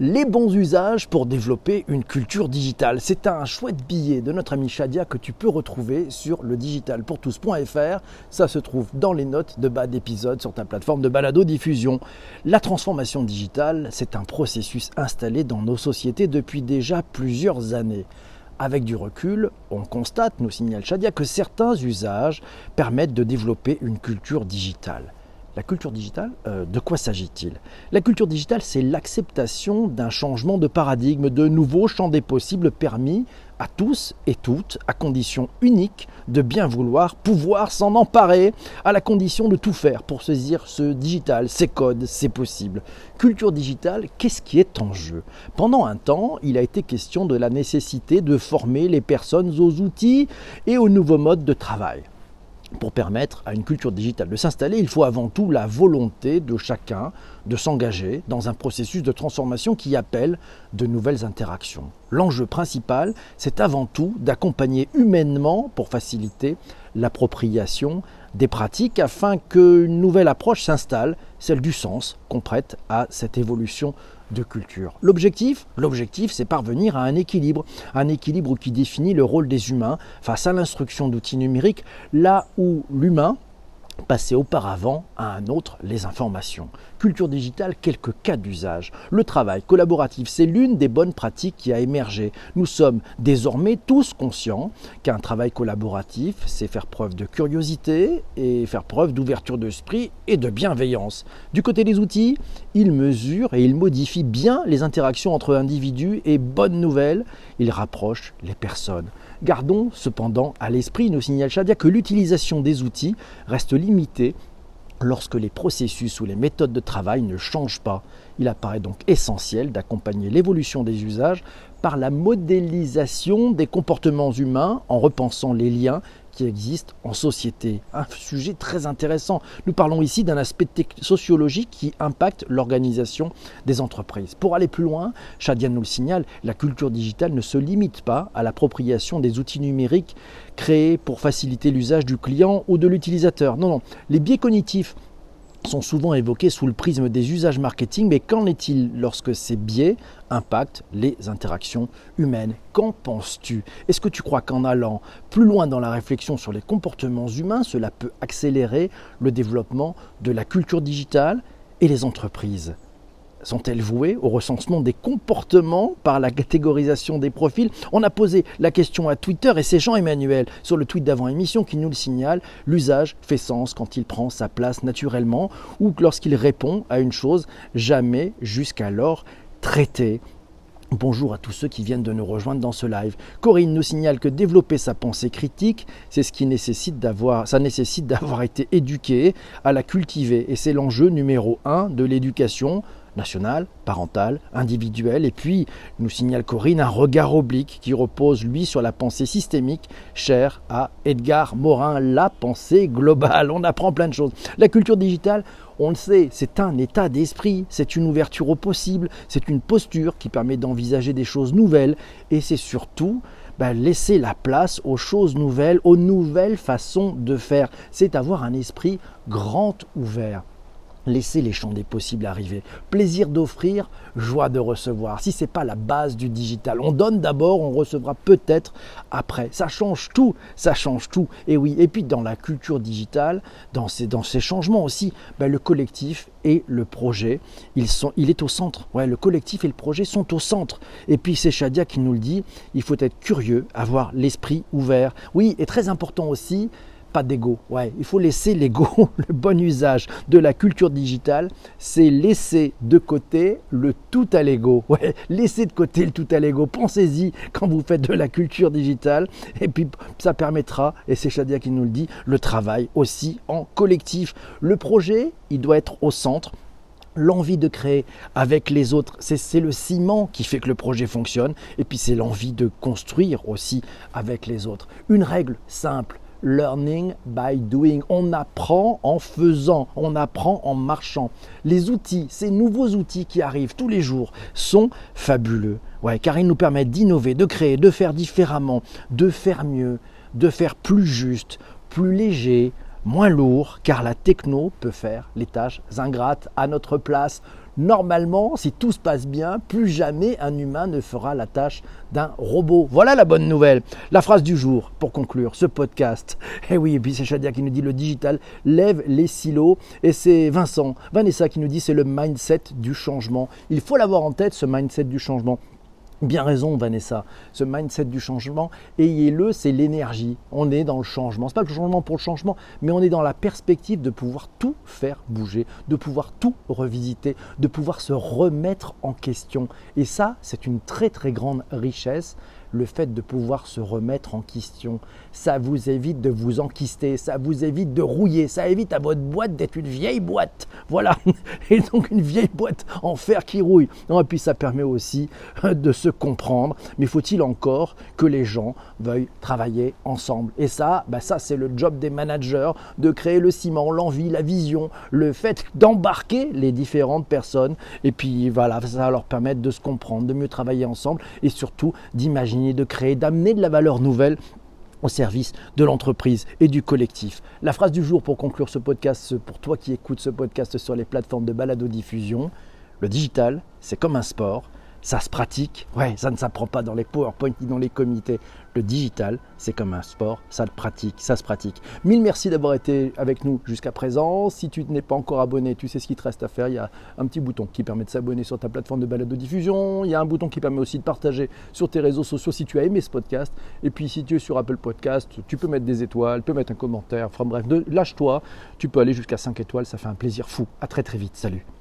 les bons usages pour développer une culture digitale. C'est un chouette billet de notre ami Shadia que tu peux retrouver sur le digitalpourtous.fr. Ça se trouve dans les notes de bas d'épisode sur ta plateforme de balado diffusion. La transformation digitale, c'est un processus installé dans nos sociétés depuis déjà plusieurs années. Avec du recul, on constate, nous signale Shadia, que certains usages permettent de développer une culture digitale. La culture digitale, euh, de quoi s'agit-il? La culture digitale, c'est l'acceptation d'un changement de paradigme, de nouveaux champs des possibles permis à tous et toutes, à condition unique de bien vouloir pouvoir s'en emparer, à la condition de tout faire pour saisir ce digital, ces codes, c'est possible. Culture digitale, qu'est-ce qui est en jeu? Pendant un temps, il a été question de la nécessité de former les personnes aux outils et aux nouveaux modes de travail. Pour permettre à une culture digitale de s'installer, il faut avant tout la volonté de chacun de s'engager dans un processus de transformation qui appelle de nouvelles interactions. L'enjeu principal, c'est avant tout d'accompagner humainement, pour faciliter l'appropriation des pratiques, afin qu'une nouvelle approche s'installe, celle du sens, qu'on prête à cette évolution L'objectif, l'objectif, c'est parvenir à un équilibre, un équilibre qui définit le rôle des humains face à l'instruction d'outils numériques, là où l'humain passer auparavant à un autre les informations. Culture digitale, quelques cas d'usage. Le travail collaboratif, c'est l'une des bonnes pratiques qui a émergé. Nous sommes désormais tous conscients qu'un travail collaboratif, c'est faire preuve de curiosité et faire preuve d'ouverture d'esprit et de bienveillance. Du côté des outils, il mesure et il modifie bien les interactions entre individus et bonne nouvelle, il rapproche les personnes. Gardons cependant à l'esprit, nous signale Shadia, que l'utilisation des outils reste limitée lorsque les processus ou les méthodes de travail ne changent pas. Il apparaît donc essentiel d'accompagner l'évolution des usages par la modélisation des comportements humains en repensant les liens qui existent en société. Un sujet très intéressant. Nous parlons ici d'un aspect sociologique qui impacte l'organisation des entreprises. Pour aller plus loin, Chadian nous le signale, la culture digitale ne se limite pas à l'appropriation des outils numériques créés pour faciliter l'usage du client ou de l'utilisateur. Non, non. Les biais cognitifs sont souvent évoqués sous le prisme des usages marketing, mais qu'en est-il lorsque ces biais impactent les interactions humaines? Qu'en penses-tu? Est-ce que tu crois qu'en allant plus loin dans la réflexion sur les comportements humains, cela peut accélérer le développement de la culture digitale et les entreprises? Sont-elles vouées au recensement des comportements par la catégorisation des profils? On a posé la question à Twitter et c'est Jean-Emmanuel sur le tweet d'avant-émission qui nous le signale. L'usage fait sens quand il prend sa place naturellement ou lorsqu'il répond à une chose jamais jusqu'alors traitée. Bonjour à tous ceux qui viennent de nous rejoindre dans ce live. Corinne nous signale que développer sa pensée critique, c'est ce qui nécessite d'avoir, ça nécessite d'avoir été éduqué, à la cultiver. Et c'est l'enjeu numéro un de l'éducation nationale, parentale, individuelle, et puis, nous signale Corinne, un regard oblique qui repose, lui, sur la pensée systémique chère à Edgar Morin, la pensée globale. On apprend plein de choses. La culture digitale, on le sait, c'est un état d'esprit, c'est une ouverture au possible, c'est une posture qui permet d'envisager des choses nouvelles, et c'est surtout ben, laisser la place aux choses nouvelles, aux nouvelles façons de faire. C'est avoir un esprit grand ouvert. Laissez les champs des possibles arriver. Plaisir d'offrir, joie de recevoir. Si ce n'est pas la base du digital, on donne d'abord, on recevra peut-être après. Ça change tout, ça change tout. Et oui, et puis dans la culture digitale, dans ces, dans ces changements aussi, ben, le collectif et le projet, ils sont, il est au centre. Ouais, le collectif et le projet sont au centre. Et puis c'est Shadia qui nous le dit, il faut être curieux, avoir l'esprit ouvert. Oui, et très important aussi, pas d'ego. Ouais, il faut laisser l'ego, le bon usage de la culture digitale, c'est laisser de côté le tout à l'ego. Ouais, laissez de côté le tout à l'ego. Pensez-y quand vous faites de la culture digitale. Et puis ça permettra, et c'est Shadia qui nous le dit, le travail aussi en collectif. Le projet, il doit être au centre l'envie de créer avec les autres, c'est le ciment qui fait que le projet fonctionne, et puis c'est l'envie de construire aussi avec les autres. Une règle simple, learning by doing. On apprend en faisant, on apprend en marchant. Les outils, ces nouveaux outils qui arrivent tous les jours sont fabuleux. Ouais, car ils nous permettent d'innover, de créer, de faire différemment, de faire mieux, de faire plus juste, plus léger, moins lourd, car la techno peut faire les tâches ingrates à notre place. Normalement, si tout se passe bien, plus jamais un humain ne fera la tâche d'un robot. Voilà la bonne nouvelle. La phrase du jour pour conclure ce podcast. Eh oui, et puis c'est Shadia qui nous dit le digital lève les silos. Et c'est Vincent, Vanessa qui nous dit c'est le mindset du changement. Il faut l'avoir en tête, ce mindset du changement. Bien raison, Vanessa. Ce mindset du changement, ayez-le, c'est l'énergie. On est dans le changement. Ce n'est pas le changement pour le changement, mais on est dans la perspective de pouvoir tout faire bouger, de pouvoir tout revisiter, de pouvoir se remettre en question. Et ça, c'est une très très grande richesse le fait de pouvoir se remettre en question. Ça vous évite de vous enquister, ça vous évite de rouiller, ça évite à votre boîte d'être une vieille boîte. Voilà, et donc une vieille boîte en fer qui rouille. et puis ça permet aussi euh, de se comprendre, mais faut-il encore que les gens veuillent travailler ensemble? Et ça, bah ça c'est le job des managers, de créer le ciment, l'envie, la vision, le fait d'embarquer les différentes personnes. Et puis voilà, ça va leur permettre de se comprendre, de mieux travailler ensemble et surtout d'imaginer de créer, d'amener de la valeur nouvelle au service de l'entreprise et du collectif. La phrase du jour pour conclure ce podcast, pour toi qui écoutes ce podcast sur les plateformes de balado-diffusion, le digital, c'est comme un sport, ça se pratique, ouais, ça ne s'apprend pas dans les PowerPoint ni dans les comités. Le digital, c'est comme un sport, ça le pratique, ça se pratique. Mille merci d'avoir été avec nous jusqu'à présent. Si tu n'es pas encore abonné, tu sais ce qu'il te reste à faire. Il y a un petit bouton qui permet de s'abonner sur ta plateforme de balade de diffusion. Il y a un bouton qui permet aussi de partager sur tes réseaux sociaux si tu as aimé ce podcast. Et puis si tu es sur Apple Podcast, tu peux mettre des étoiles, tu peux mettre un commentaire. Enfin bref, lâche-toi. Tu peux aller jusqu'à 5 étoiles, ça fait un plaisir fou. À très très vite. Salut.